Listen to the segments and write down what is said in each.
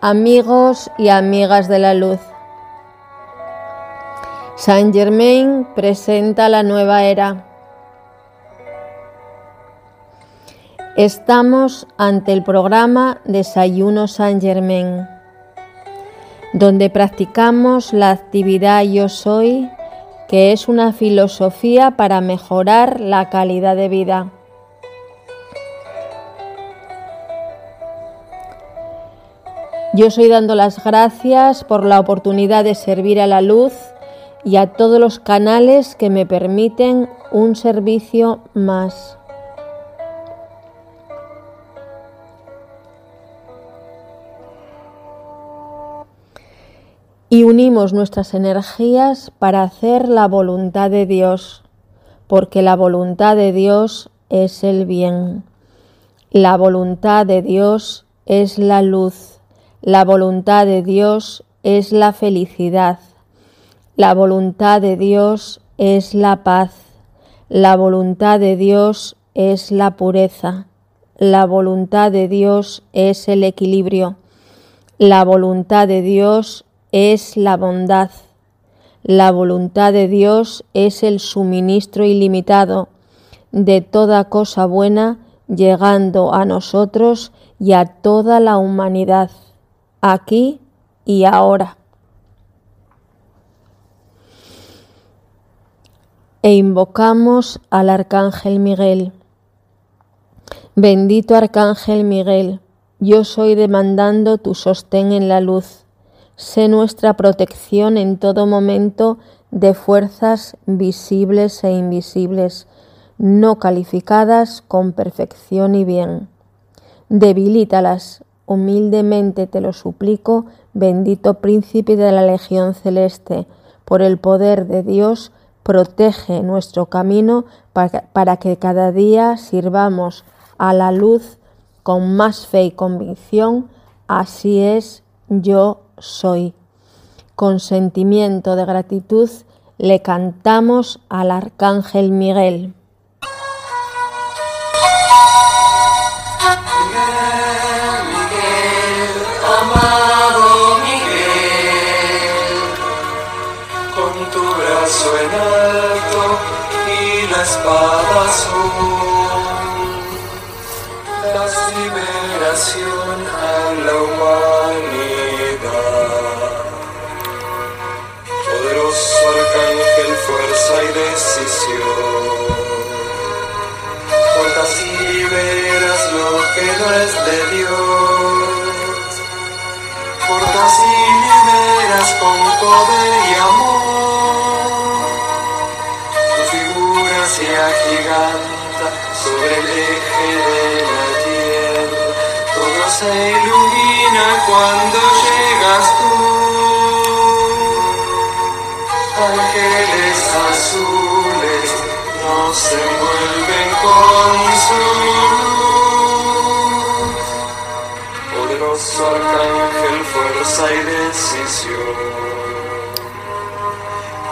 Amigos y amigas de la luz. Saint Germain presenta la nueva era. Estamos ante el programa Desayuno Saint Germain, donde practicamos la actividad Yo Soy, que es una filosofía para mejorar la calidad de vida. Yo soy dando las gracias por la oportunidad de servir a la luz y a todos los canales que me permiten un servicio más. Y unimos nuestras energías para hacer la voluntad de Dios, porque la voluntad de Dios es el bien. La voluntad de Dios es la luz. La voluntad de Dios es la felicidad. La voluntad de Dios es la paz. La voluntad de Dios es la pureza. La voluntad de Dios es el equilibrio. La voluntad de Dios es la bondad. La voluntad de Dios es el suministro ilimitado de toda cosa buena llegando a nosotros y a toda la humanidad aquí y ahora. E invocamos al Arcángel Miguel. Bendito Arcángel Miguel, yo soy demandando tu sostén en la luz. Sé nuestra protección en todo momento de fuerzas visibles e invisibles, no calificadas con perfección y bien. Debilítalas, humildemente te lo suplico, bendito príncipe de la Legión Celeste, por el poder de Dios, protege nuestro camino para, que cada día sirvamos a la luz con más fe y convicción. Así es, yo soy. Con sentimiento de gratitud le cantamos al Arcángel Miguel. Espada azul, das liberación a la humanidad. Poderoso arcángel, fuerza y decisión. Portas y liberas lo que no es de Dios. Portas y liberas con poder se ilumina cuando llegas tú. Ángeles azules nos envuelven con su luz. Poderoso arcángel, fuerza y decisión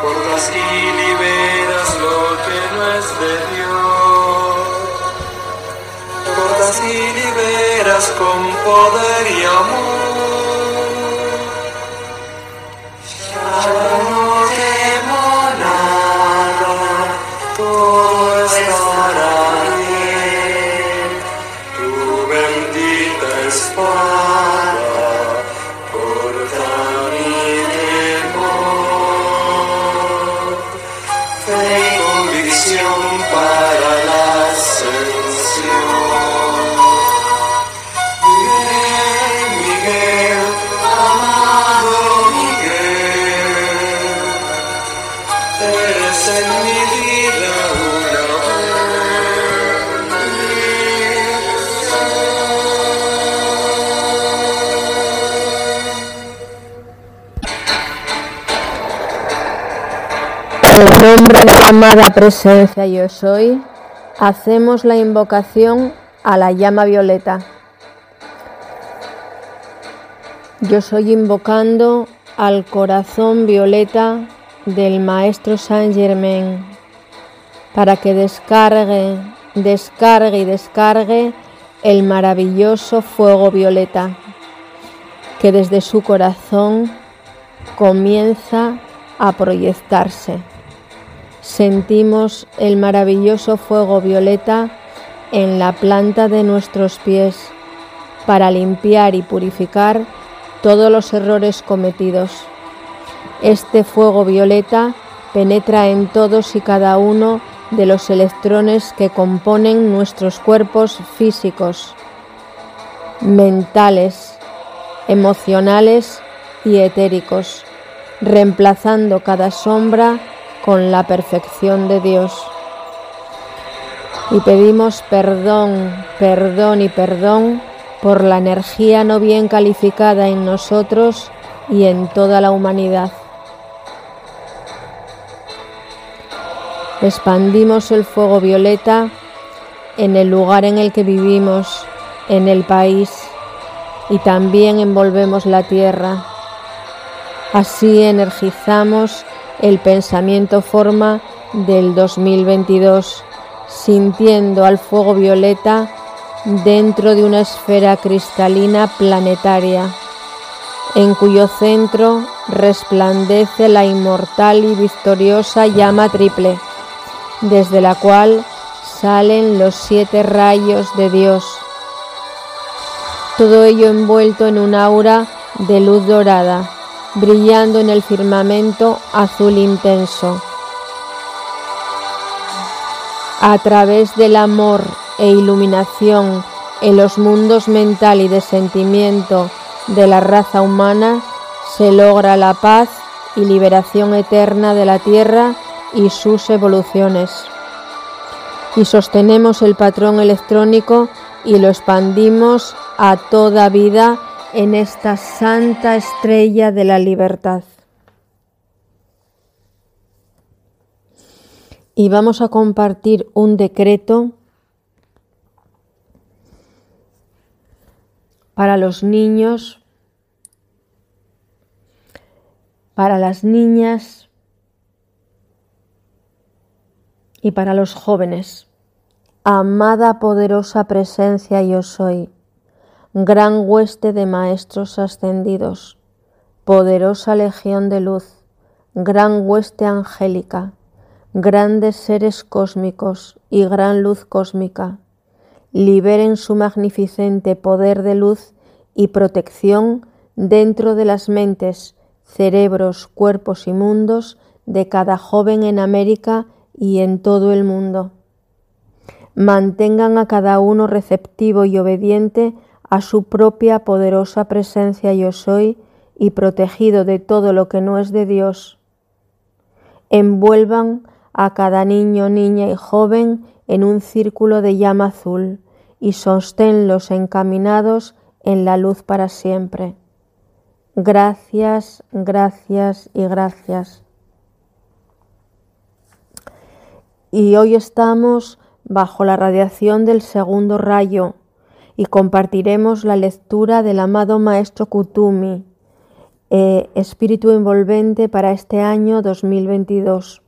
cortas y liberas lo que no es de Dios. Cortas y liberas con poder y amor. Amada presencia yo soy, hacemos la invocación a la llama violeta. Yo soy invocando al corazón violeta del Maestro Saint Germain para que descargue, descargue y descargue el maravilloso fuego violeta que desde su corazón comienza a proyectarse. Sentimos el maravilloso fuego violeta en la planta de nuestros pies para limpiar y purificar todos los errores cometidos. Este fuego violeta penetra en todos y cada uno de los electrones que componen nuestros cuerpos físicos, mentales, emocionales y etéricos, reemplazando cada sombra con la perfección de Dios. Y pedimos perdón, perdón y perdón por la energía no bien calificada en nosotros y en toda la humanidad. Expandimos el fuego violeta en el lugar en el que vivimos, en el país, y también envolvemos la tierra. Así energizamos el pensamiento forma del 2022, sintiendo al fuego violeta dentro de una esfera cristalina planetaria, en cuyo centro resplandece la inmortal y victoriosa llama triple, desde la cual salen los siete rayos de Dios. Todo ello envuelto en un aura de luz dorada, brillando en el firmamento azul intenso. A través del amor e iluminación en los mundos mental y de sentimiento de la raza humana, se logra la paz y liberación eterna de la Tierra y sus evoluciones. Y sostenemos el patrón electrónico y lo expandimos a toda vida en esta santa estrella de la libertad. Y vamos a compartir un decreto para los niños, para las niñas y para los jóvenes. Amada poderosa presencia yo soy, gran hueste de maestros ascendidos, poderosa legión de luz, gran hueste angélica, grandes seres cósmicos y gran luz cósmica liberen su magnificente poder de luz y protección dentro de las mentes, cerebros, cuerpos y mundos de cada joven en América y en todo el mundo. Mantengan a cada uno receptivo y obediente a su propia poderosa presencia yo soy y protegido de todo lo que no es de Dios. Envuelvan a cada niño, niña y joven en un círculo de llama azul y sosténlos encaminados en la luz para siempre. Gracias, gracias y gracias. Y hoy estamos bajo la radiación del segundo rayo y compartiremos la lectura del amado Maestro Kutumi, eh, Espíritu Envolvente para este año 2022.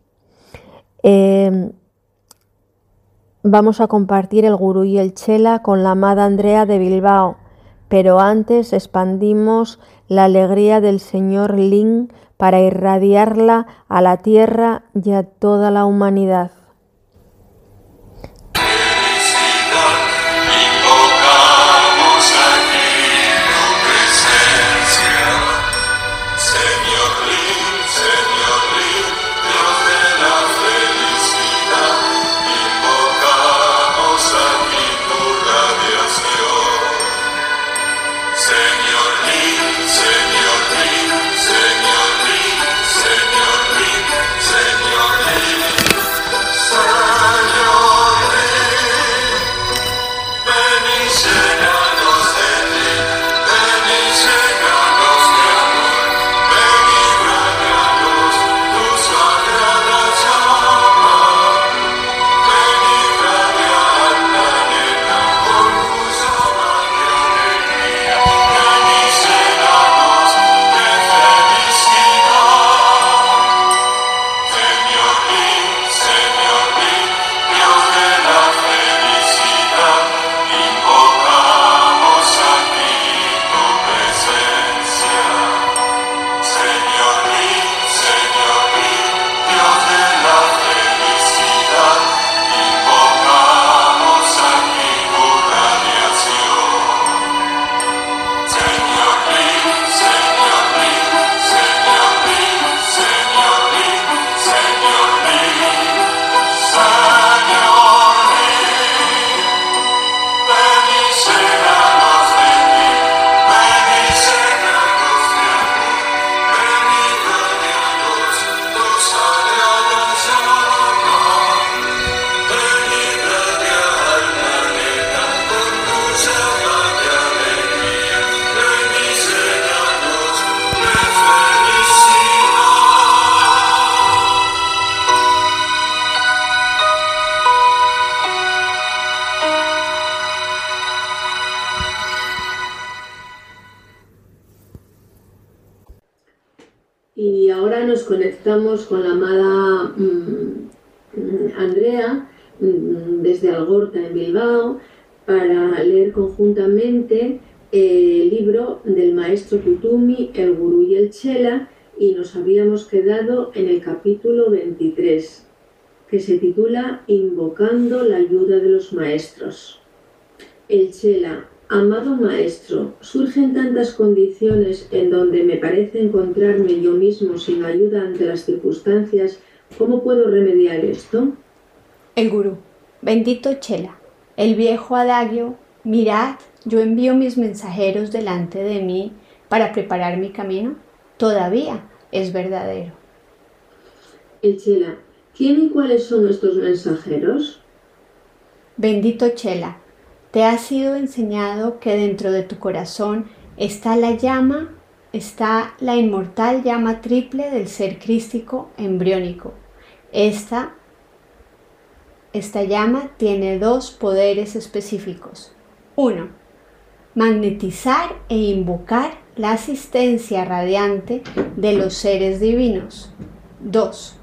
Vamos a compartir el gurú y el chela con la amada Andrea de Bilbao, pero antes expandimos la alegría del señor Lin para irradiarla a la tierra y a toda la humanidad. Conectamos con la amada mm, Andrea mm, desde Algorta en Bilbao para leer conjuntamente el libro del maestro Kutumi, el gurú y el chela y nos habíamos quedado en el capítulo 23 que se titula Invocando la ayuda de los maestros. El chela, amado maestro, surgen tantas condiciones en donde me parece encontrarme yo mismo sin ayuda ante las circunstancias, ¿cómo puedo remediar esto? El gurú, bendito chela, el viejo adagio, mirad, yo envío mis mensajeros delante de mí para preparar mi camino, todavía es verdadero. El chela, ¿quién y cuáles son estos mensajeros? Bendito chela, te ha sido enseñado que dentro de tu corazón está la llama, está la inmortal llama triple del ser crístico embriónico. Esta, esta llama tiene dos poderes específicos. Uno, magnetizar e invocar la asistencia radiante de los seres divinos. Dos,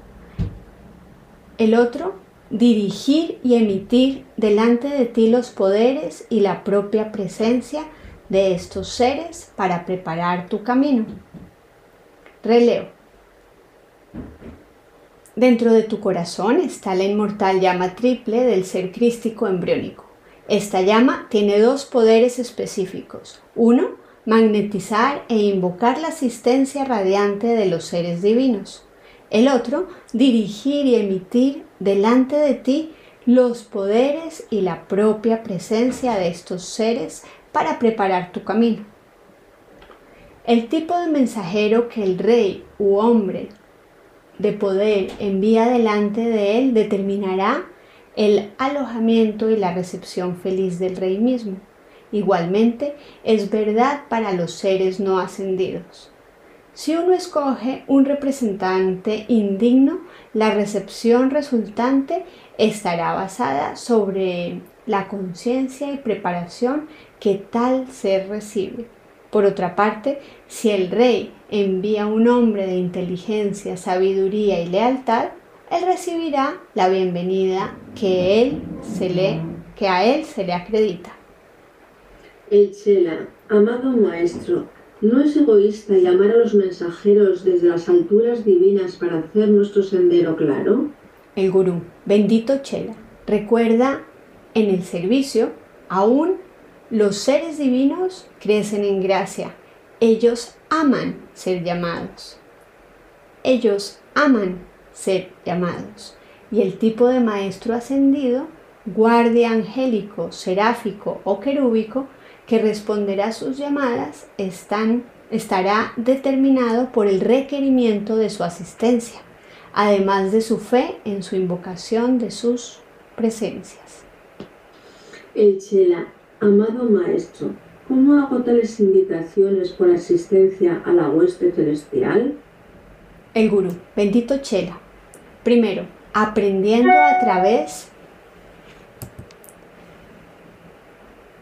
el otro, dirigir y emitir delante de ti los poderes y la propia presencia de estos seres para preparar tu camino. Releo. Dentro de tu corazón está la inmortal llama triple del ser crístico embriónico. Esta llama tiene dos poderes específicos. Uno, magnetizar e invocar la asistencia radiante de los seres divinos. El otro, dirigir y emitir delante de ti los poderes y la propia presencia de estos seres para preparar tu camino. El tipo de mensajero que el rey u hombre de poder envía delante de él determinará el alojamiento y la recepción feliz del rey mismo. Igualmente es verdad para los seres no ascendidos. Si uno escoge un representante indigno, la recepción resultante estará basada sobre la conciencia y preparación que tal ser recibe. Por otra parte, si el rey envía un hombre de inteligencia, sabiduría y lealtad, él recibirá la bienvenida que, él se le, que a él se le acredita. El Chela, amado maestro, ¿No es egoísta llamar a los mensajeros desde las alturas divinas para hacer nuestro sendero claro? El gurú, bendito Chela, recuerda en el servicio, aún los seres divinos crecen en gracia. Ellos aman ser llamados. Ellos aman ser llamados. Y el tipo de maestro ascendido, guardia angélico, seráfico o querúbico, que responderá a sus llamadas están, estará determinado por el requerimiento de su asistencia, además de su fe en su invocación de sus presencias. El Chela, amado Maestro, ¿cómo hago tales invitaciones por asistencia a la hueste celestial? El Gurú, bendito Chela. Primero, aprendiendo a través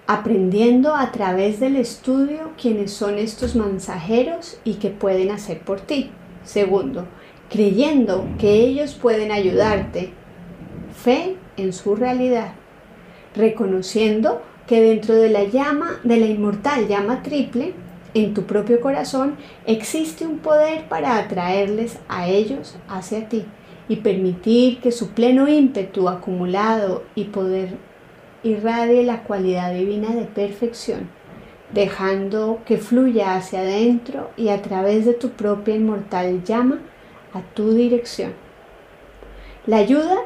aprendiendo a través del estudio quiénes son estos mensajeros y qué pueden hacer por ti. Segundo, creyendo que ellos pueden ayudarte. Fe en su realidad. Reconociendo que dentro de la llama, de la inmortal llama triple, en tu propio corazón existe un poder para atraerles a ellos hacia ti y permitir que su pleno ímpetu acumulado y poder irradie la cualidad divina de perfección, dejando que fluya hacia adentro y a través de tu propia inmortal llama a tu dirección. La ayuda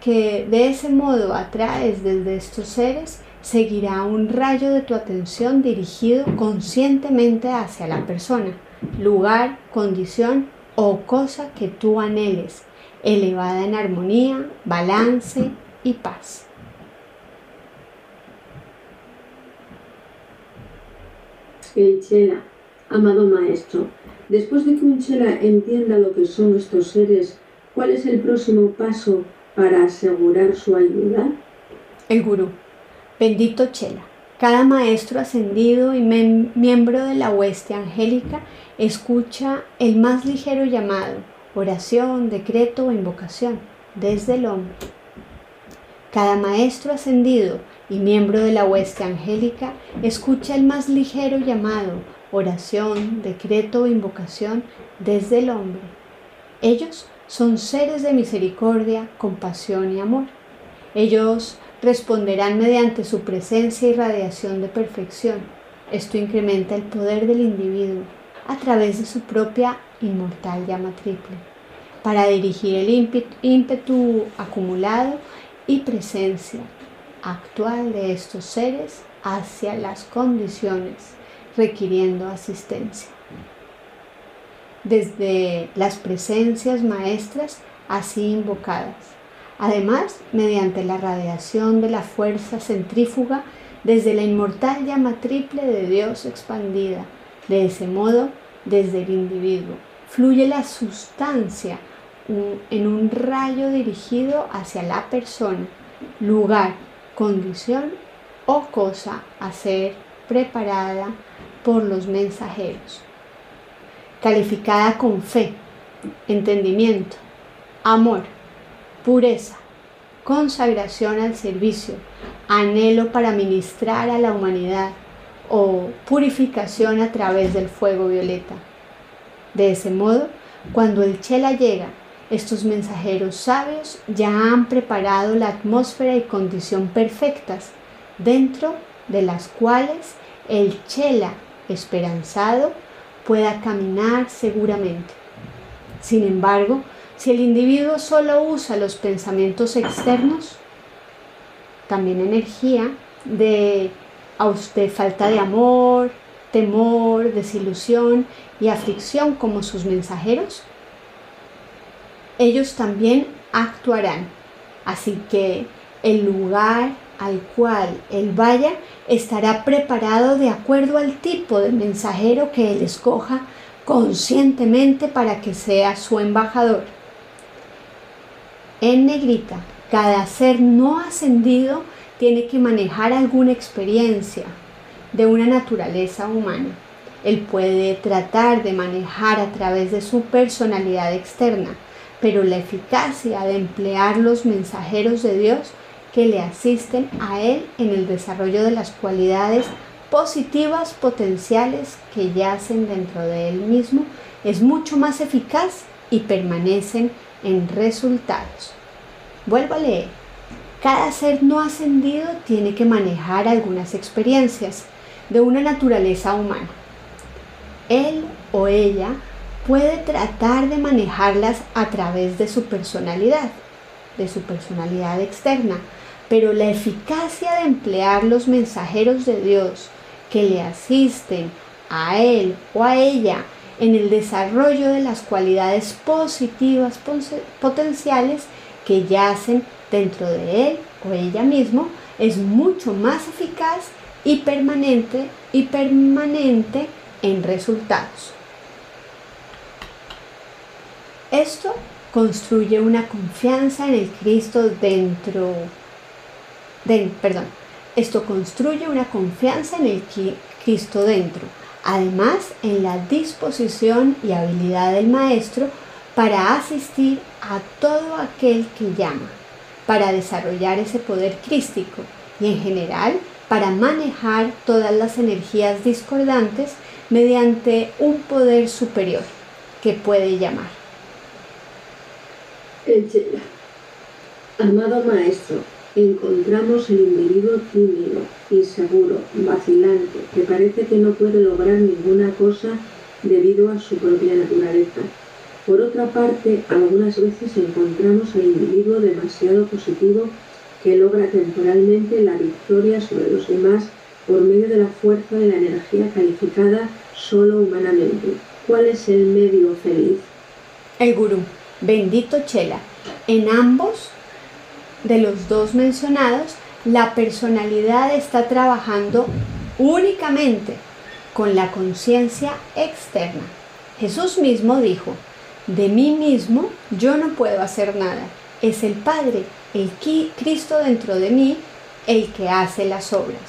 que de ese modo atraes desde estos seres seguirá un rayo de tu atención dirigido conscientemente hacia la persona, lugar, condición o cosa que tú anheles, elevada en armonía, balance y paz. El Chela, amado maestro, después de que un Chela entienda lo que son estos seres, ¿cuál es el próximo paso para asegurar su ayuda? El Gurú, bendito Chela. Cada maestro ascendido y miembro de la hueste angélica escucha el más ligero llamado oración, decreto o invocación desde el hombre. Cada maestro ascendido y miembro de la hueste angélica escucha el más ligero llamado, oración, decreto o invocación desde el hombre. Ellos son seres de misericordia, compasión y amor. Ellos responderán mediante su presencia y radiación de perfección. Esto incrementa el poder del individuo a través de su propia inmortal llama triple, para dirigir el ímpetu acumulado y presencia actual de estos seres hacia las condiciones requiriendo asistencia. Desde las presencias maestras así invocadas, además mediante la radiación de la fuerza centrífuga desde la inmortal llama triple de Dios expandida. De ese modo, desde el individuo, fluye la sustancia en un rayo dirigido hacia la persona, lugar, condición o cosa a ser preparada por los mensajeros, calificada con fe, entendimiento, amor, pureza, consagración al servicio, anhelo para ministrar a la humanidad o purificación a través del fuego violeta. De ese modo, cuando el Chela llega, estos mensajeros sabios ya han preparado la atmósfera y condición perfectas, dentro de las cuales el Chela esperanzado pueda caminar seguramente. Sin embargo, si el individuo solo usa los pensamientos externos, también energía de, falta de amor, temor, desilusión y aflicción como sus mensajeros, ellos también actuarán. Así que el lugar al cual él vaya estará preparado de acuerdo al tipo de mensajero que él escoja conscientemente para que sea su embajador. En negrita, cada ser no ascendido tiene que manejar alguna experiencia de una naturaleza humana. Él puede tratar de manejar a través de su personalidad externa, pero la eficacia de emplear los mensajeros de Dios que le asisten a él en el desarrollo de las cualidades positivas potenciales que yacen dentro de él mismo es mucho más eficaz y permanecen en resultados. Vuelvo a leer. Cada ser no ascendido tiene que manejar algunas experiencias de una naturaleza humana. Él o ella puede tratar de manejarlas a través de su personalidad, de su personalidad externa, pero la eficacia de emplear los mensajeros de Dios que le asisten a él o a ella en el desarrollo de las cualidades positivas potenciales que yacen dentro de él o ella mismo es mucho más eficaz y permanente y permanente en resultados. Esto construye una confianza en el Cristo dentro de, perdón, esto construye una confianza en el Cristo dentro, además en la disposición y habilidad del maestro para asistir a todo aquel que llama, para desarrollar ese poder crístico y en general para manejar todas las energías discordantes mediante un poder superior que puede llamar. Amado Maestro, encontramos el individuo tímido, inseguro, vacilante, que parece que no puede lograr ninguna cosa debido a su propia naturaleza. Por otra parte, algunas veces encontramos al individuo demasiado positivo que logra temporalmente la victoria sobre los demás por medio de la fuerza de la energía calificada solo humanamente. ¿Cuál es el medio feliz? El gurú, bendito Chela. En ambos de los dos mencionados, la personalidad está trabajando únicamente con la conciencia externa. Jesús mismo dijo, de mí mismo yo no puedo hacer nada. Es el Padre, el Cristo dentro de mí, el que hace las obras.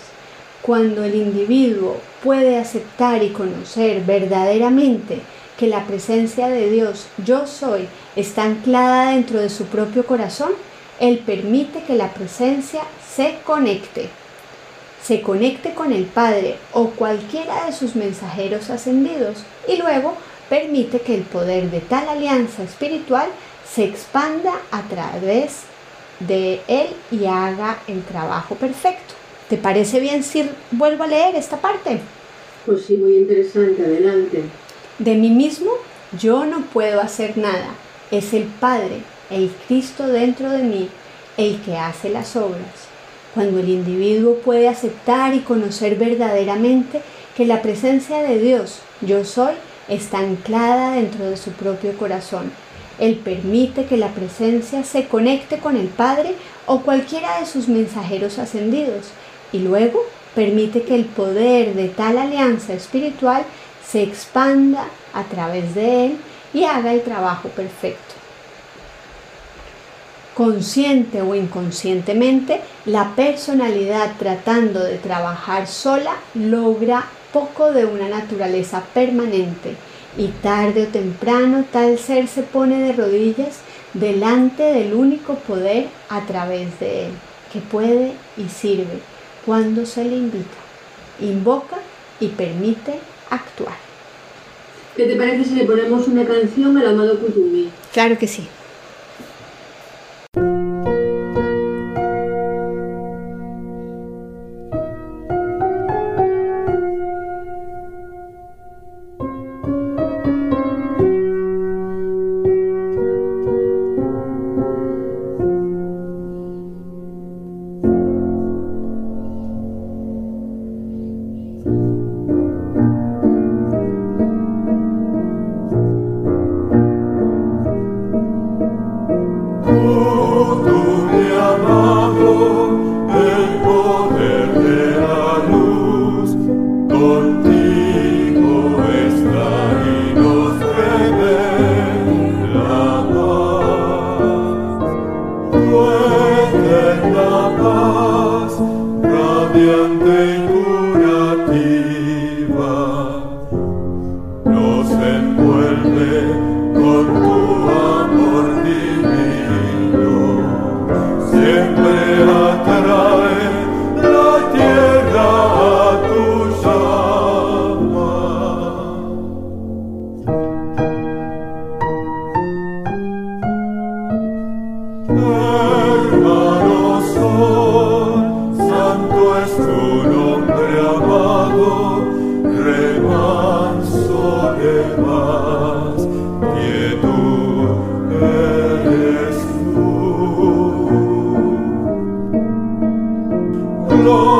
Cuando el individuo puede aceptar y conocer verdaderamente que la presencia de Dios, yo soy, está anclada dentro de su propio corazón, Él permite que la presencia se conecte. Se conecte con el Padre o cualquiera de sus mensajeros ascendidos y luego permite que el poder de tal alianza espiritual se expanda a través de Él y haga el trabajo perfecto. ¿Te parece bien si vuelvo a leer esta parte? Pues sí, muy interesante, adelante. De mí mismo yo no puedo hacer nada. Es el Padre, el Cristo dentro de mí, el que hace las obras. Cuando el individuo puede aceptar y conocer verdaderamente que la presencia de Dios, yo soy, está anclada dentro de su propio corazón. Él permite que la presencia se conecte con el Padre o cualquiera de sus mensajeros ascendidos y luego permite que el poder de tal alianza espiritual se expanda a través de él y haga el trabajo perfecto. Consciente o inconscientemente, la personalidad tratando de trabajar sola logra poco de una naturaleza permanente y tarde o temprano tal ser se pone de rodillas delante del único poder a través de él, que puede y sirve cuando se le invita, invoca y permite actuar. ¿Qué te parece si le ponemos una canción al amado Kutumi? Claro que sí.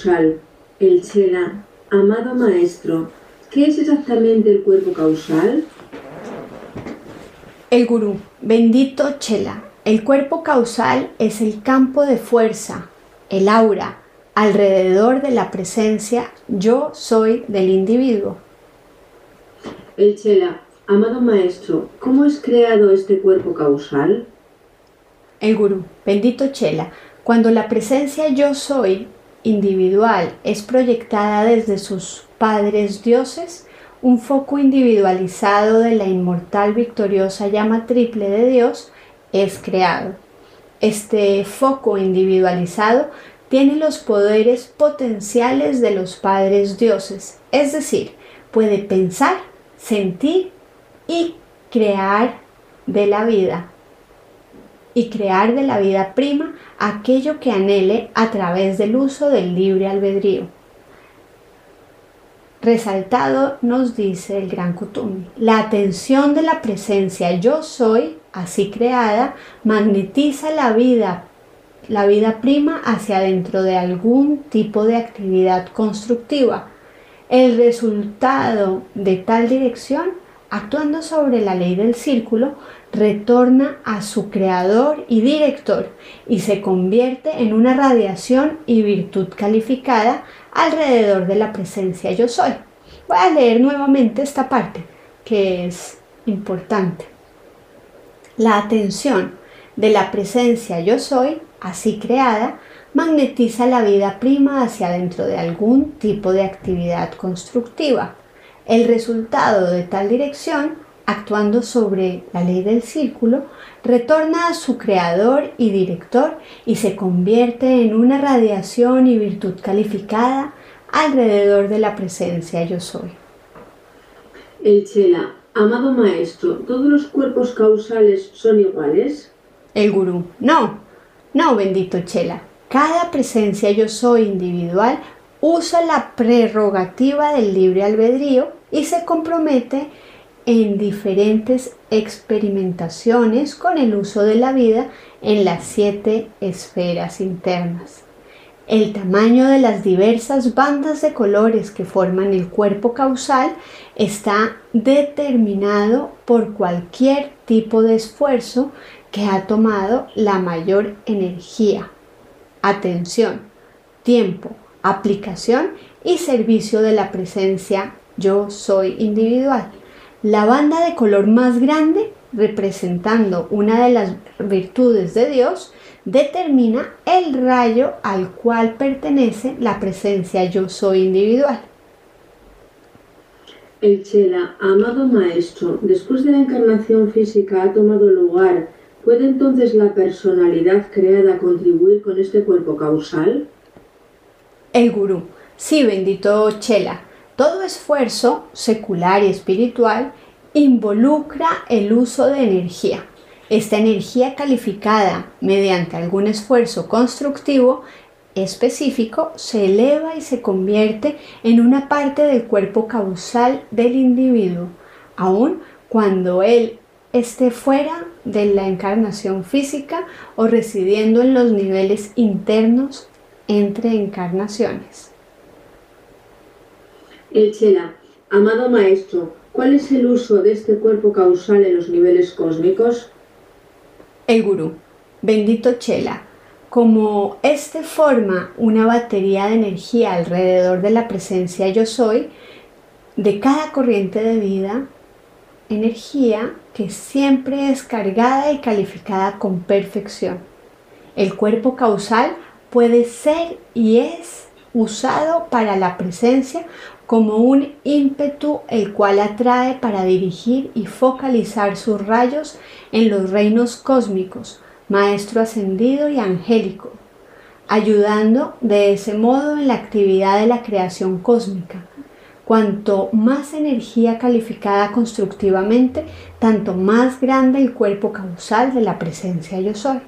causal, el Chela. Amado Maestro, ¿qué es exactamente el cuerpo causal? El gurú, bendito Chela. El cuerpo causal es el campo de fuerza, el aura, alrededor de la presencia yo soy del individuo. El Chela, amado Maestro, ¿cómo es creado este cuerpo causal? El gurú, bendito Chela, cuando la presencia yo soy individual es proyectada desde sus padres dioses, un foco individualizado de la inmortal victoriosa llama triple de Dios es creado. Este foco individualizado tiene los poderes potenciales de los padres dioses, es decir, puede pensar, sentir y crear de la vida y crear de la vida prima aquello que anhele a través del uso del libre albedrío. Resaltado nos dice el gran Kutumi, la atención de la presencia yo soy, así creada, magnetiza la vida, la vida prima hacia dentro de algún tipo de actividad constructiva. El resultado de tal dirección, actuando sobre la ley del círculo, retorna a su creador y director y se convierte en una radiación y virtud calificada alrededor de la presencia yo soy. Voy a leer nuevamente esta parte que es importante. La atención de la presencia yo soy, así creada, magnetiza la vida prima hacia dentro de algún tipo de actividad constructiva. El resultado de tal dirección, actuando sobre la ley del círculo, retorna a su creador y director y se convierte en una radiación y virtud calificada alrededor de la presencia yo soy. El Chela, amado maestro, ¿todos los cuerpos causales son iguales? El gurú, no, no, bendito Chela. Cada presencia yo soy individual usa la prerrogativa del libre albedrío y se compromete en diferentes experimentaciones con el uso de la vida en las siete esferas internas. El tamaño de las diversas bandas de colores que forman el cuerpo causal está determinado por cualquier tipo de esfuerzo que ha tomado la mayor energía, atención, tiempo, aplicación y servicio de la presencia yo soy individual. La banda de color más grande, representando una de las virtudes de Dios, determina el rayo al cual pertenece la presencia yo soy individual. El Chela, amado maestro, después de la encarnación física ha tomado lugar, ¿puede entonces la personalidad creada contribuir con este cuerpo causal? El gurú, sí, bendito Chela, todo esfuerzo secular y espiritual involucra el uso de energía. Esta energía calificada mediante algún esfuerzo constructivo específico se eleva y se convierte en una parte del cuerpo causal del individuo, aun cuando él esté fuera de la encarnación física o residiendo en los niveles internos entre encarnaciones. El Chela, amado maestro, ¿cuál es el uso de este cuerpo causal en los niveles cósmicos? El gurú, bendito Chela, como este forma una batería de energía alrededor de la presencia yo soy, de cada corriente de vida, energía que siempre es cargada y calificada con perfección. El cuerpo causal puede ser y es usado para la presencia como un ímpetu el cual atrae para dirigir y focalizar sus rayos en los reinos cósmicos, maestro ascendido y angélico, ayudando de ese modo en la actividad de la creación cósmica. Cuanto más energía calificada constructivamente, tanto más grande el cuerpo causal de la presencia yo soy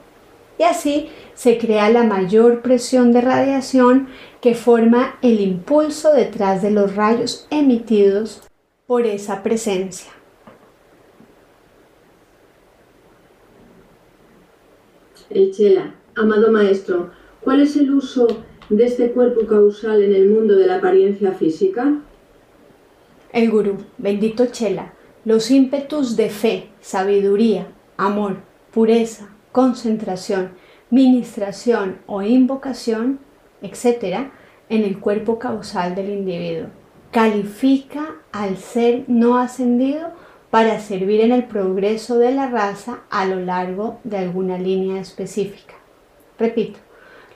y así se crea la mayor presión de radiación que forma el impulso detrás de los rayos emitidos por esa presencia. Echela, amado maestro, ¿cuál es el uso de este cuerpo causal en el mundo de la apariencia física? El gurú, bendito Chela, los ímpetus de fe, sabiduría, amor, pureza, concentración, ministración o invocación, etc., en el cuerpo causal del individuo. Califica al ser no ascendido para servir en el progreso de la raza a lo largo de alguna línea específica. Repito,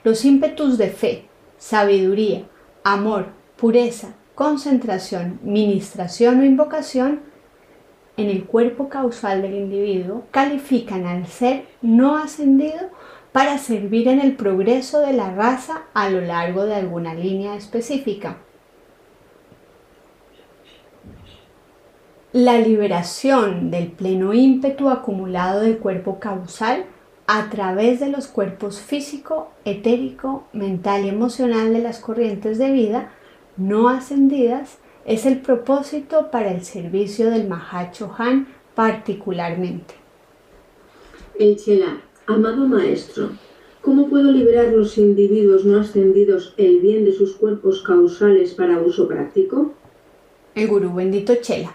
los ímpetus de fe, sabiduría, amor, pureza, concentración, ministración o invocación en el cuerpo causal del individuo califican al ser no ascendido para servir en el progreso de la raza a lo largo de alguna línea específica. La liberación del pleno ímpetu acumulado del cuerpo causal a través de los cuerpos físico, etérico, mental y emocional de las corrientes de vida no ascendidas es el propósito para el servicio del Mahacho Han particularmente. El Chela, amado maestro, ¿cómo puedo liberar los individuos no ascendidos el bien de sus cuerpos causales para uso práctico? El Gurú bendito Chela.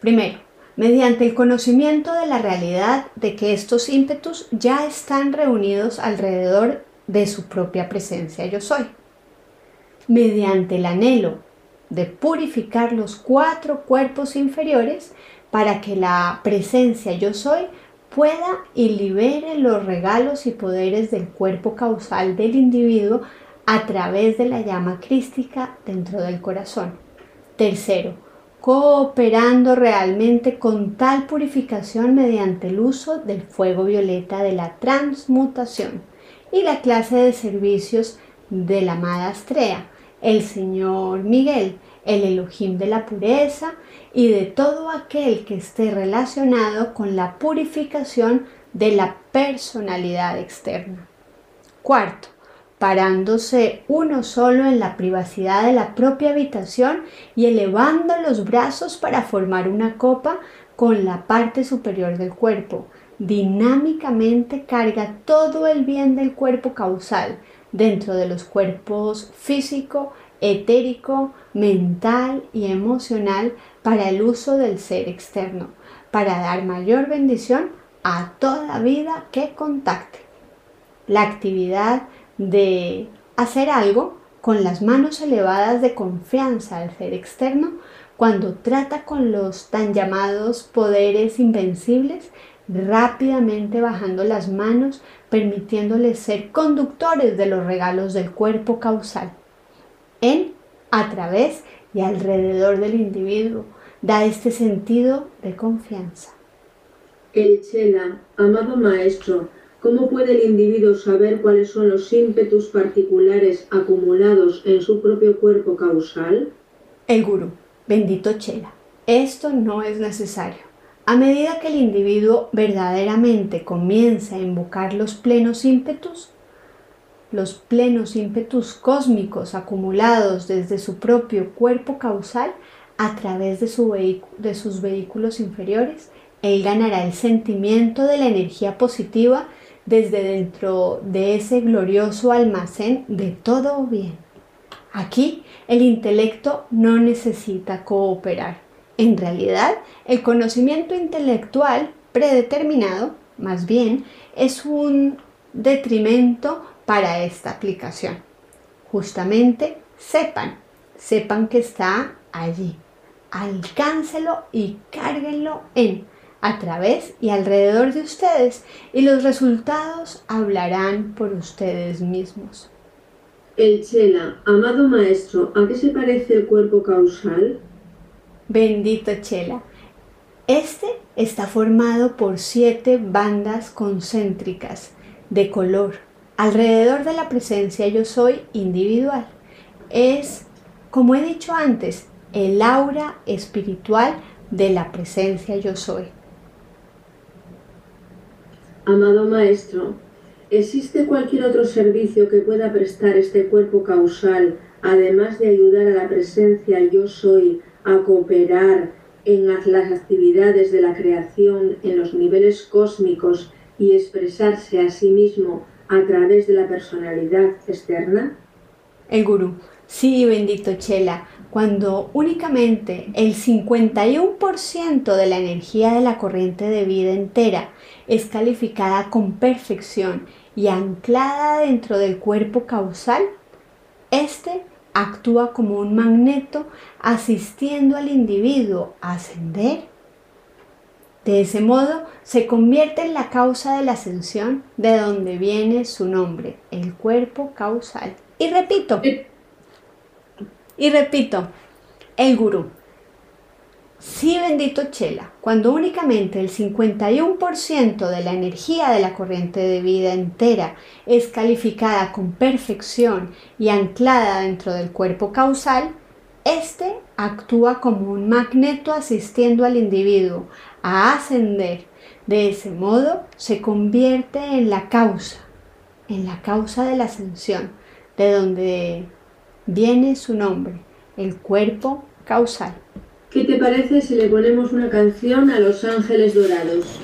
Primero, mediante el conocimiento de la realidad de que estos ímpetus ya están reunidos alrededor de su propia presencia yo soy. Mediante el anhelo de purificar los cuatro cuerpos inferiores para que la presencia yo soy pueda y libere los regalos y poderes del cuerpo causal del individuo a través de la llama crística dentro del corazón. Tercero, cooperando realmente con tal purificación mediante el uso del fuego violeta de la transmutación y la clase de servicios de la amada Astrea, el Señor Miguel, el Elohim de la pureza y de todo aquel que esté relacionado con la purificación de la personalidad externa. Cuarto, parándose uno solo en la privacidad de la propia habitación y elevando los brazos para formar una copa con la parte superior del cuerpo. Dinámicamente carga todo el bien del cuerpo causal dentro de los cuerpos físico, etérico, mental y emocional para el uso del ser externo, para dar mayor bendición a toda vida que contacte. La actividad de hacer algo con las manos elevadas de confianza al ser externo cuando trata con los tan llamados poderes invencibles, rápidamente bajando las manos, permitiéndoles ser conductores de los regalos del cuerpo causal en, a través y alrededor del individuo. Da este sentido de confianza. El Chela, amado maestro, ¿cómo puede el individuo saber cuáles son los ímpetus particulares acumulados en su propio cuerpo causal? El gurú, bendito Chela, esto no es necesario. A medida que el individuo verdaderamente comienza a invocar los plenos ímpetus, los plenos ímpetus cósmicos acumulados desde su propio cuerpo causal a través de, de, sus vehículos inferiores, él ganará el sentimiento de la energía positiva desde dentro de ese glorioso almacén de todo bien. Aquí el intelecto no necesita cooperar. En realidad, el conocimiento intelectual predeterminado, más bien, es un detrimento para esta aplicación. Justamente sepan, sepan que está allí. Alcáncelo y cárguenlo en, a través y alrededor de ustedes y los resultados hablarán por ustedes mismos. El Chela, amado maestro, ¿a qué se parece el cuerpo causal? Bendito Chela. Este está formado por siete bandas concéntricas de color alrededor de la presencia yo soy individual. Es, como he dicho antes, el aura espiritual de la presencia yo soy. Amado Maestro, ¿existe cualquier otro servicio que pueda prestar este cuerpo causal, además de ayudar a la presencia yo soy a cooperar en las actividades de la creación en los niveles cósmicos y expresarse a sí mismo a través de la personalidad externa? El gurú. Sí, bendito Chela, cuando únicamente el 51% de la energía de la corriente de vida entera es calificada con perfección y anclada dentro del cuerpo causal, este actúa como un magneto asistiendo al individuo a ascender De ese modo, se convierte en la causa de la ascensión de donde viene su nombre, el cuerpo causal. Y repito, y repito, el gurú. Sí, bendito Chela, cuando únicamente el 51% de la energía de la corriente de vida entera es calificada con perfección y anclada dentro del cuerpo causal, este actúa como un magneto asistiendo al individuo a ascender. De ese modo se convierte en la causa, en la causa de la ascensión, de donde viene su nombre, el cuerpo causal. ¿Qué te parece si le ponemos una canción a los ángeles dorados?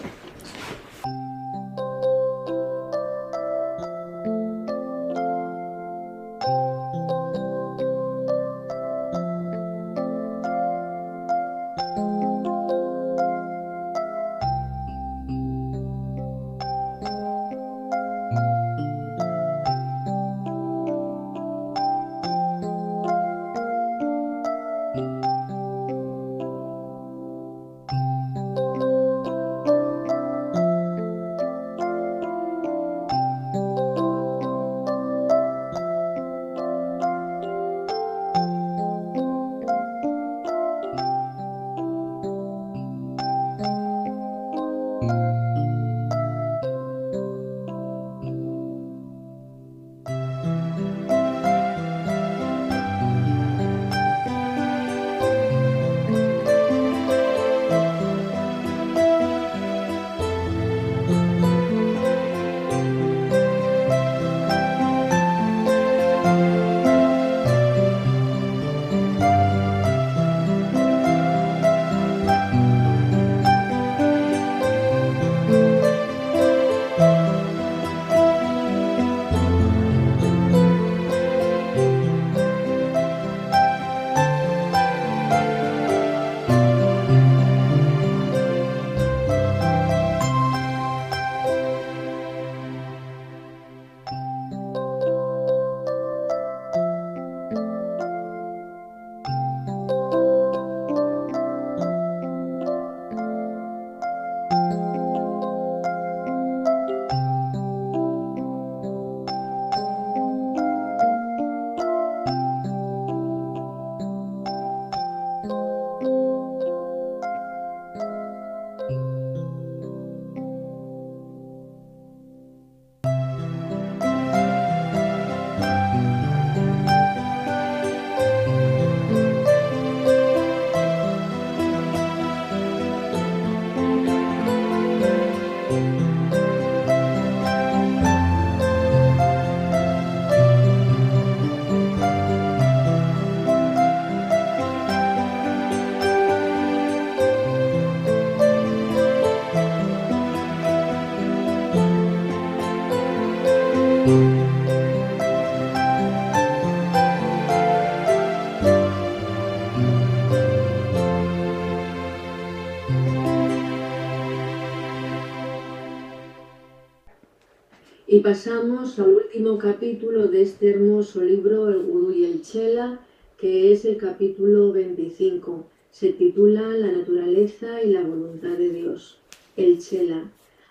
Pasamos al último capítulo de este hermoso libro, El Gurú y el Chela, que es el capítulo 25. Se titula La naturaleza y la voluntad de Dios. El Chela.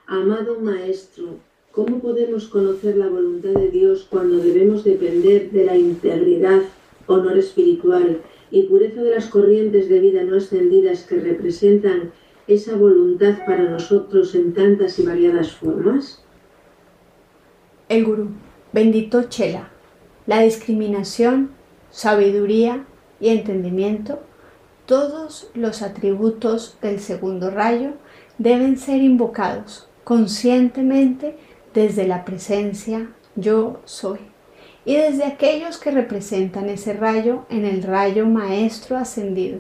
Amado Maestro, ¿cómo podemos conocer la voluntad de Dios cuando debemos depender de la integridad, honor espiritual y pureza de las corrientes de vida no ascendidas que representan esa voluntad para nosotros en tantas y variadas formas? El gurú, bendito Chela, la discriminación, sabiduría y entendimiento, todos los atributos del segundo rayo deben ser invocados conscientemente desde la presencia yo soy y desde aquellos que representan ese rayo en el rayo maestro ascendido.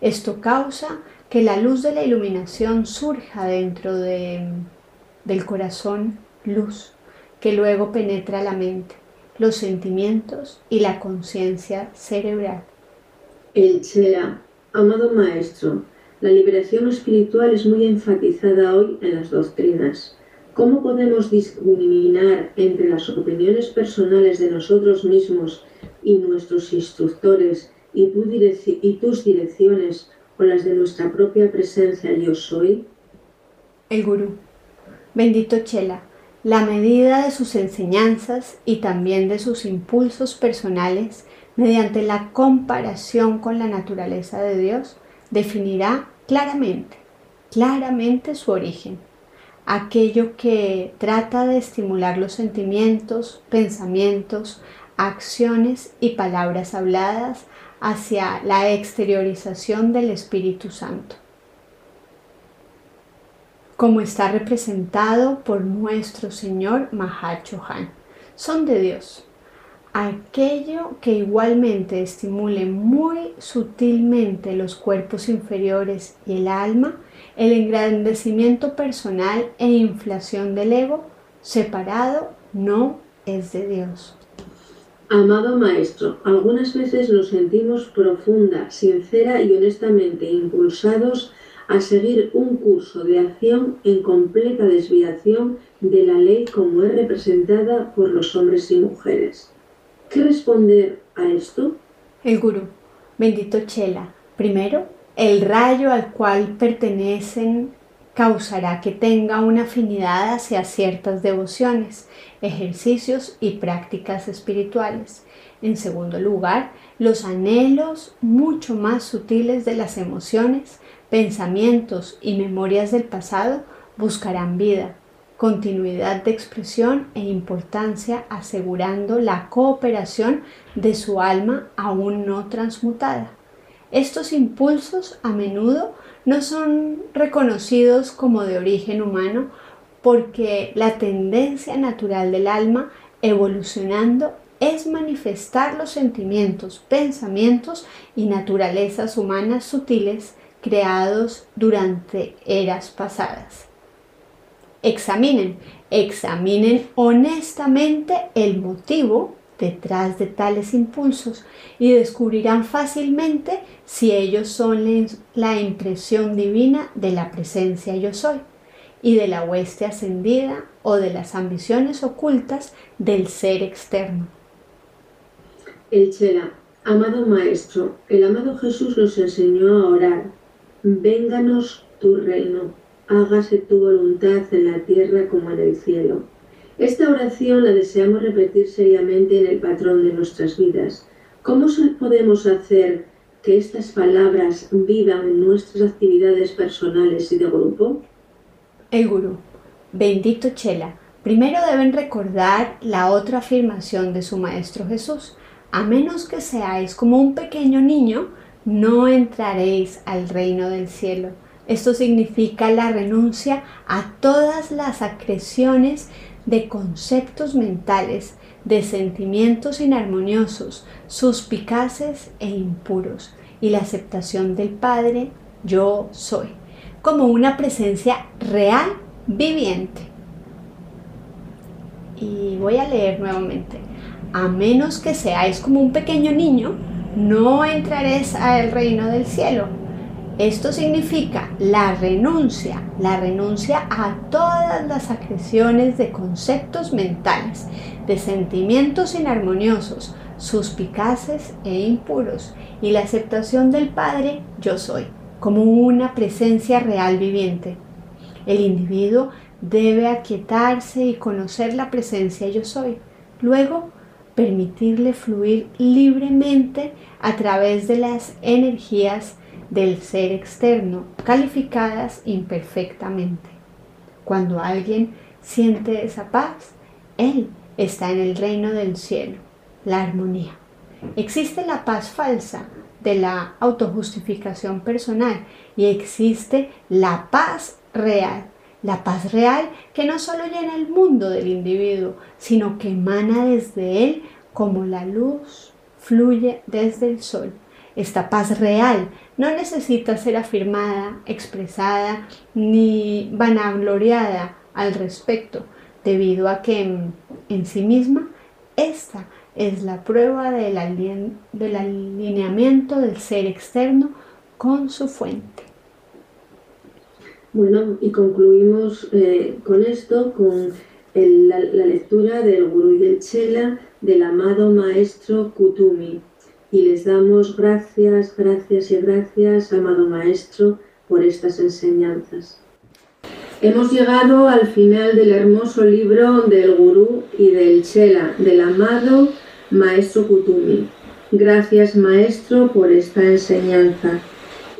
Esto causa que la luz de la iluminación surja dentro de, del corazón luz que luego penetra la mente, los sentimientos y la conciencia cerebral. El Chela, amado Maestro, la liberación espiritual es muy enfatizada hoy en las doctrinas. ¿Cómo podemos discriminar entre las opiniones personales de nosotros mismos y nuestros instructores y, tu y tus direcciones o las de nuestra propia presencia yo soy? El gurú. Bendito Chela, la medida de sus enseñanzas y también de sus impulsos personales mediante la comparación con la naturaleza de Dios definirá claramente, claramente su origen. Aquello que trata de estimular los sentimientos, pensamientos, acciones y palabras habladas hacia la exteriorización del Espíritu Santo como está representado por nuestro Señor Mahachohan. Son de Dios. Aquello que igualmente estimule muy sutilmente los cuerpos inferiores y el alma, el engrandecimiento personal e inflación del ego, separado, no es de Dios. Amado Maestro, algunas veces nos sentimos profunda, sincera y honestamente impulsados a seguir un curso de acción en completa desviación de la ley como es representada por los hombres y mujeres. ¿Qué responder a esto? El gurú, bendito Chela, primero, el rayo al cual pertenecen causará que tenga una afinidad hacia ciertas devociones, ejercicios y prácticas espirituales. En segundo lugar, los anhelos mucho más sutiles de las emociones pensamientos y memorias del pasado buscarán vida, continuidad de expresión e importancia asegurando la cooperación de su alma aún no transmutada. Estos impulsos a menudo no son reconocidos como de origen humano porque la tendencia natural del alma evolucionando es manifestar los sentimientos, pensamientos y naturalezas humanas sutiles creados durante eras pasadas. Examinen, examinen honestamente el motivo detrás de tales impulsos y descubrirán fácilmente si ellos son la impresión divina de la presencia yo soy y de la hueste ascendida o de las ambiciones ocultas del ser externo. El Chela, amado Maestro, el amado Jesús nos enseñó a orar Vénganos tu reino, hágase tu voluntad en la tierra como en el cielo. Esta oración la deseamos repetir seriamente en el patrón de nuestras vidas. ¿Cómo podemos hacer que estas palabras vivan en nuestras actividades personales y de grupo? El gurú. Bendito Chela. Primero deben recordar la otra afirmación de su Maestro Jesús. A menos que seáis como un pequeño niño, no entraréis al reino del cielo. Esto significa la renuncia a todas las acreciones de conceptos mentales, de sentimientos inarmoniosos, suspicaces e impuros, y la aceptación del Padre, yo soy, como una presencia real, viviente. Y voy a leer nuevamente. A menos que seáis como un pequeño niño, no entraréis al reino del cielo. Esto significa la renuncia, la renuncia a todas las acreciones de conceptos mentales, de sentimientos inarmoniosos, suspicaces e impuros, y la aceptación del Padre yo soy, como una presencia real viviente. El individuo debe aquietarse y conocer la presencia yo soy. Luego, permitirle fluir libremente a través de las energías del ser externo, calificadas imperfectamente. Cuando alguien siente esa paz, él está en el reino del cielo, la armonía. Existe la paz falsa de la autojustificación personal y existe la paz real la paz real que no solo llena el mundo del individuo, sino que emana desde él como la luz fluye desde el sol. Esta paz real no necesita ser afirmada, expresada ni vanagloriada al respecto, debido a que en, sí misma esta es la prueba del alineamiento del ser externo con su fuente. Bueno, y concluimos eh, con esto, con la, lectura del Gurú y del Chela del amado Maestro Kutumi. Y les damos gracias, gracias y gracias, amado Maestro, por estas enseñanzas. Hemos llegado al final del hermoso libro del gurú y del chela, del amado maestro Kutumi. Gracias maestro por esta enseñanza.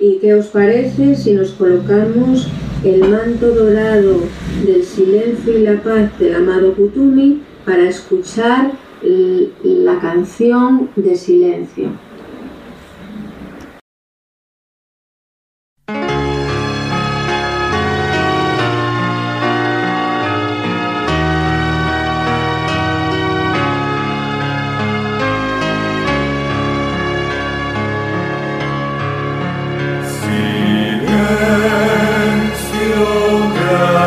¿Y qué os parece si nos colocamos el manto dorado del silencio y la paz del amado Kutumi para escuchar la canción de silencio? Parece,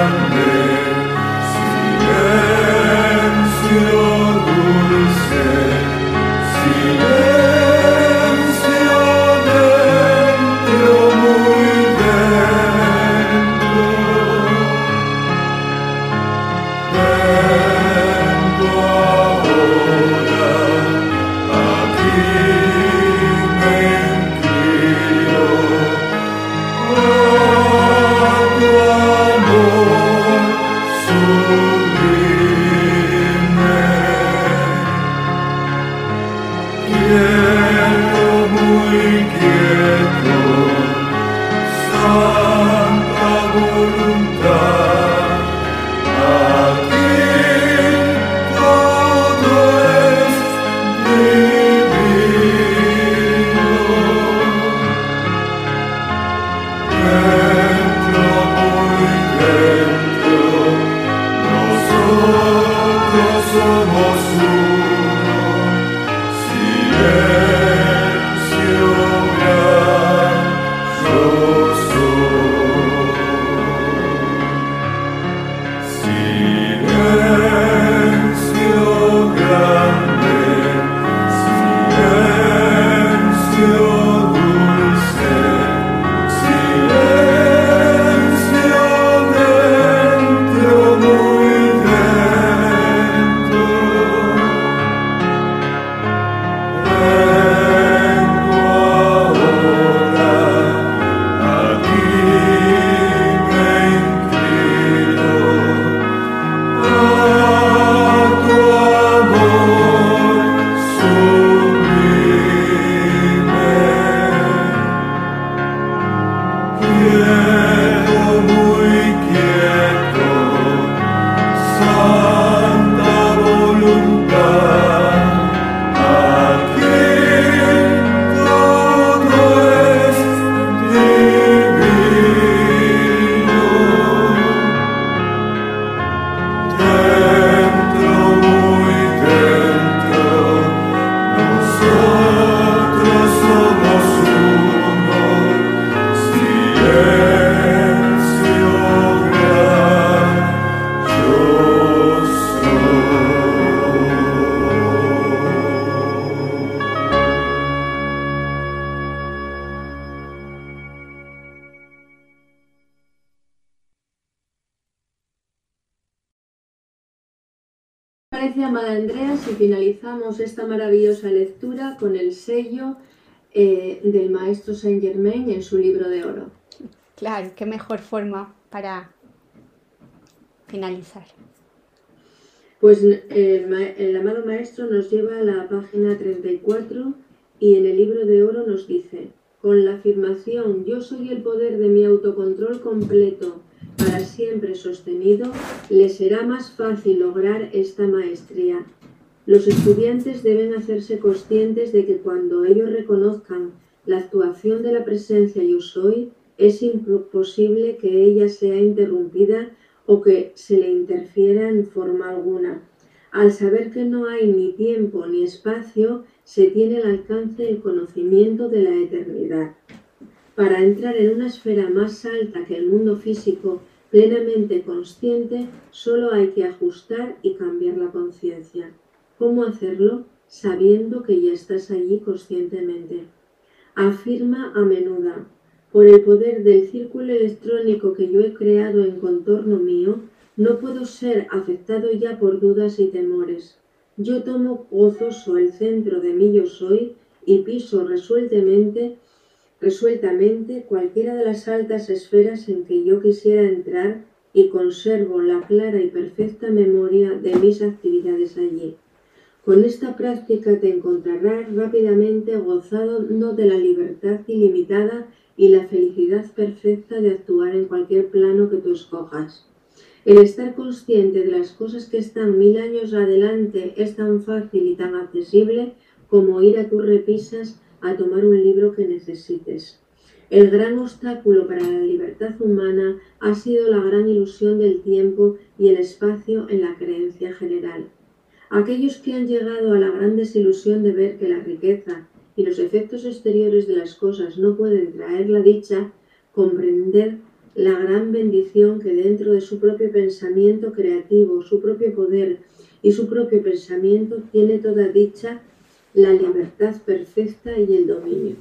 esta maravillosa lectura con el sello eh, del maestro Saint Germain en su libro de oro? Claro, qué mejor forma para finalizar. Pues el, amado maestro nos lleva a la página 34 y en el libro de oro nos dice, con la afirmación yo soy el poder de mi autocontrol completo para siempre sostenido, le será más fácil lograr esta maestría. Los estudiantes deben hacerse conscientes de que cuando ellos reconozcan la actuación de la presencia yo soy, es imposible que ella sea interrumpida o que se le interfiera en forma alguna. Al saber que no hay ni tiempo ni espacio, se tiene el alcance del conocimiento de la eternidad. Para entrar en una esfera más alta que el mundo físico, plenamente consciente, solo hay que ajustar y cambiar la conciencia. ¿Cómo hacerlo? Sabiendo que ya estás allí conscientemente. Afirma a menudo, por el poder del círculo electrónico que yo he creado en contorno mío, no puedo ser afectado ya por dudas y temores. Yo tomo gozoso el centro de mí yo soy y piso resueltamente resueltamente cualquiera de las altas esferas en que yo quisiera entrar y conservo la clara y perfecta memoria de mis actividades allí. Con esta práctica te encontrarás rápidamente gozado de la libertad ilimitada y la felicidad perfecta de actuar en cualquier plano que tú escojas. El estar consciente de las cosas que están mil años adelante es tan fácil y tan accesible como ir a tus repisas a tomar un libro que necesites. El gran obstáculo para la libertad humana ha sido la gran ilusión del tiempo y el espacio en la creencia general. Aquellos que han llegado a la gran desilusión de ver que la riqueza y los efectos exteriores de las cosas no pueden traer la dicha, comprender la gran bendición que dentro de su propio pensamiento creativo, su propio poder y su propio pensamiento tiene toda dicha, la libertad perfecta y el dominio.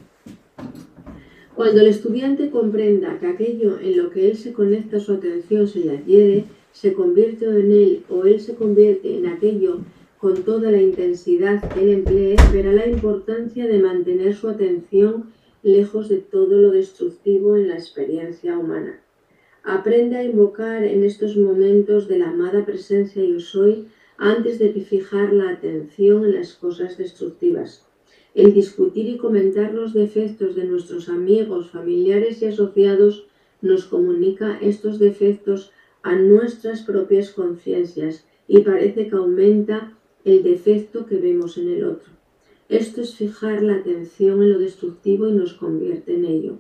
Cuando el estudiante comprenda que aquello en lo que él se conecta su atención se le adhiere, se convierte en él o él se convierte en aquello con toda la intensidad que él emplee, verá la importancia de mantener su atención lejos de todo lo destructivo en la experiencia humana. Aprende a invocar en estos momentos de la amada presencia yo soy antes de fijar la atención en las cosas destructivas. El discutir y comentar los defectos de nuestros amigos, familiares y asociados nos comunica estos defectos a nuestras propias conciencias y parece que aumenta el defecto que vemos en el otro. Esto es fijar la atención en lo destructivo y nos convierte en ello.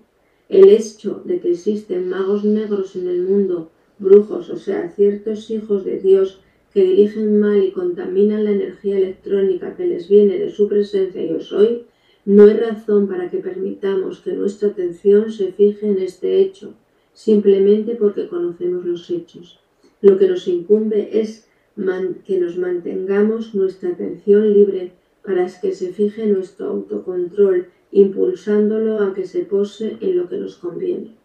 El hecho de que existen magos negros en el mundo, brujos, o sea, ciertos hijos de Dios que dirigen mal y contaminan la energía electrónica que les viene de su presencia yo soy, no es razón para que permitamos que nuestra atención se fije en este hecho, simplemente porque conocemos los hechos. Lo que nos incumbe es que nos mantengamos nuestra atención libre para que se fije nuestro autocontrol, impulsándolo a que se pose en lo que nos conviene.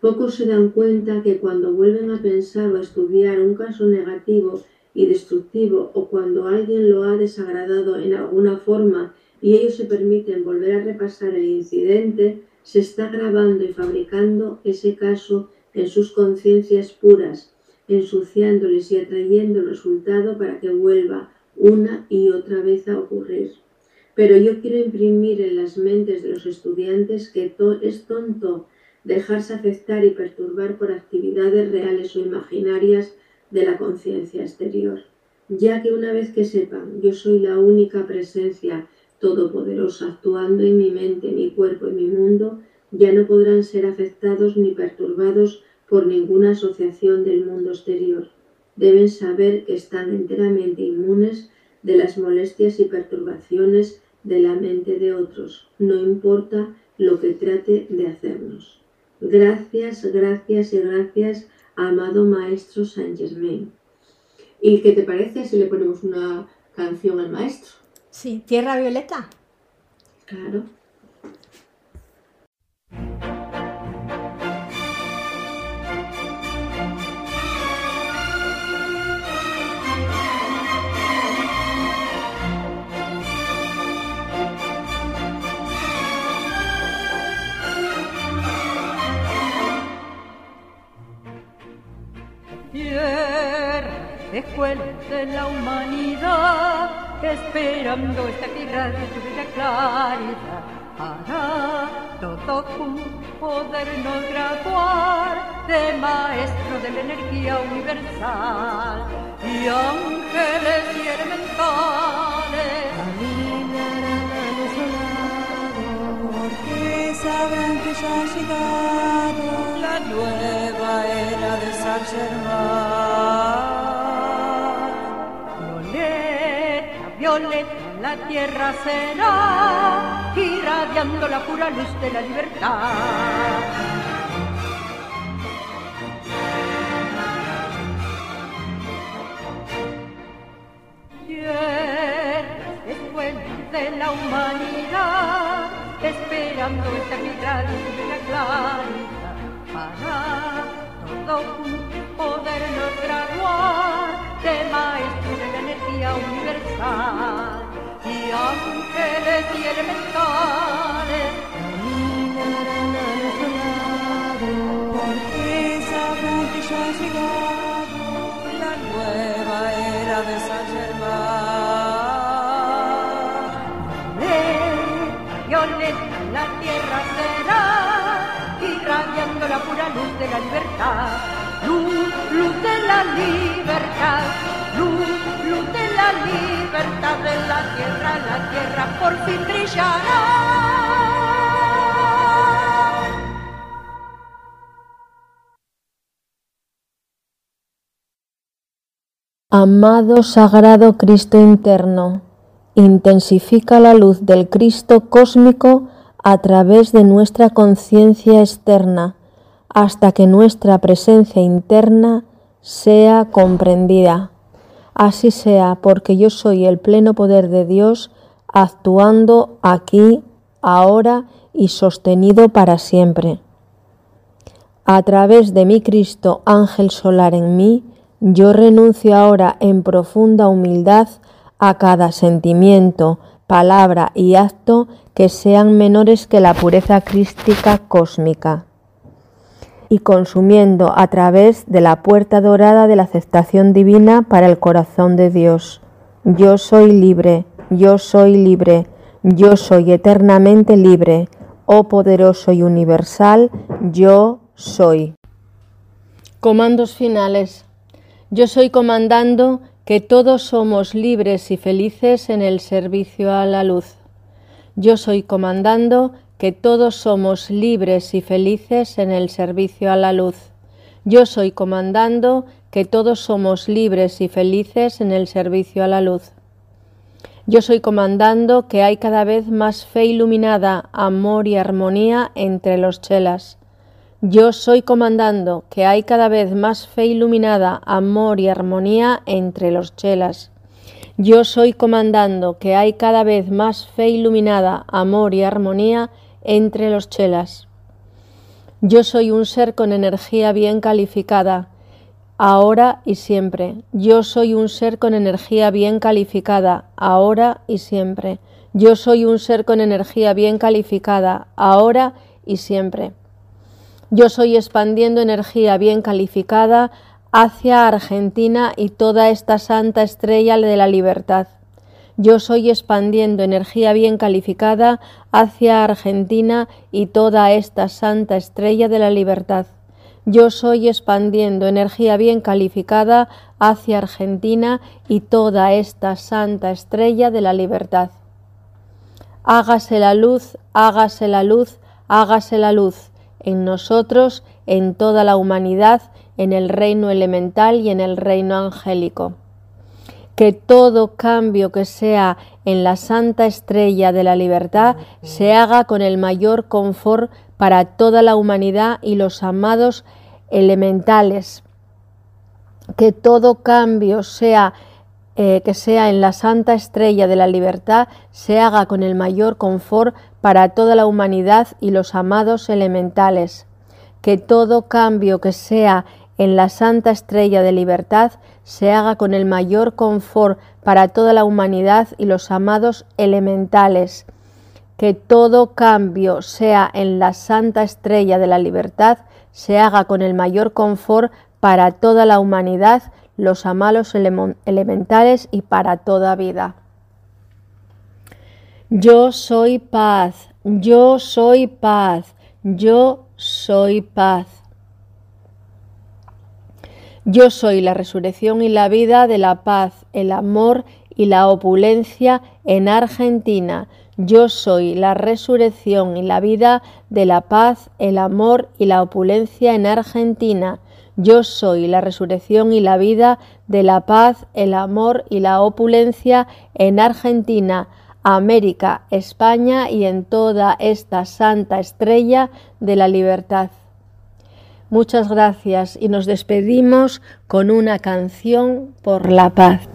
Pocos se dan cuenta que cuando vuelven a pensar o a estudiar un caso negativo y destructivo o cuando alguien lo ha desagradado en alguna forma y ellos se permiten volver a repasar el incidente, se está grabando y fabricando ese caso en sus conciencias puras ensuciándoles y atrayendo el resultado para que vuelva una y otra vez a ocurrir. Pero yo quiero imprimir en las mentes de los estudiantes que es tonto dejarse afectar y perturbar por actividades reales o imaginarias de la conciencia exterior, ya que una vez que sepan yo soy la única presencia todopoderosa actuando en mi mente, mi cuerpo y mi mundo, ya no podrán ser afectados ni perturbados por ninguna asociación del mundo exterior. Deben saber que están enteramente inmunes de las molestias y perturbaciones de la mente de otros, no importa lo que trate de hacernos. Gracias, gracias y gracias, amado Maestro Saint Germain. ¿Y qué te parece si le ponemos una canción al maestro? Sí, Tierra Violeta. Claro. escuela de la humanidad, esperando esta tierra de tu bella claridad, para todo podernos graduar de maestro de la energía universal y ángeles y elementales. porque sabrán que ya ha llegado la nueva era de San Germán. La tierra será, irradiando la pura luz de la libertad. Tierra después de la humanidad, esperando esta mirada de la claridad para todo podernos graduar de maestro de la energía universal. Y ángeles y elementales porque sabrán que ya ha llegado pura luz de la libertad. Luz, luz de la libertad. Luz, luz de la libertad de la tierra, la tierra por fin brillará. Amado Sagrado Cristo interno, intensifica la luz del Cristo cósmico a través de nuestra conciencia externa hasta que nuestra presencia interna sea comprendida. Así sea porque yo soy el pleno poder de Dios actuando aquí, ahora y sostenido para siempre. A través de mi Cristo ángel solar en mí, yo renuncio ahora en profunda humildad a cada sentimiento, palabra y acto que sean menores que la pureza crística cósmica y consumiendo a través de la puerta dorada de la aceptación divina para el corazón de Dios. Yo soy libre, yo soy libre, yo soy eternamente libre, oh poderoso y universal, yo soy. Comandos finales. Yo soy comandando que todos somos libres y felices en el servicio a la luz. Yo soy comandando que todos somos libres y felices en el servicio a la luz. Yo soy comandando que todos somos libres y felices en el servicio a la luz. Yo soy comandando que hay cada vez más fe iluminada, amor y armonía entre los chelas. Yo soy comandando que hay cada vez más fe iluminada, amor y armonía entre los chelas. Yo soy comandando que hay cada vez más fe iluminada, amor y armonía entre los chelas. Yo soy un ser con energía bien calificada, ahora y siempre. Yo soy un ser con energía bien calificada, ahora y siempre. Yo soy un ser con energía bien calificada, ahora y siempre. Yo soy expandiendo energía bien calificada hacia Argentina y toda esta santa estrella de la libertad. Yo soy expandiendo energía bien calificada hacia Argentina y toda esta santa estrella de la libertad. Yo soy expandiendo energía bien calificada hacia Argentina y toda esta santa estrella de la libertad. Hágase la luz, hágase la luz, hágase la luz en nosotros, en toda la humanidad, en el reino elemental y en el reino angélico. Que todo cambio que sea en la santa estrella de la libertad se haga con el mayor confort para toda la humanidad y los amados elementales. Que todo cambio sea eh, que sea en la santa estrella de la libertad se haga con el mayor confort para toda la humanidad y los amados elementales. Que todo cambio que sea en la santa estrella de libertad se haga con el mayor confort para toda la humanidad y los amados elementales. Que todo cambio sea en la santa estrella de la libertad se haga con el mayor confort para toda la humanidad, los amados elementales y para toda vida. Yo soy paz, yo soy paz, yo soy paz. Yo soy la resurrección y la vida de la paz, el amor y la opulencia en Argentina. Yo soy la resurrección y la vida de la paz, el amor y la opulencia en Argentina. Yo soy la resurrección y la vida de la paz, el amor y la opulencia en Argentina. América, España y en toda esta santa estrella de la libertad. Muchas gracias y nos despedimos con una canción por la paz.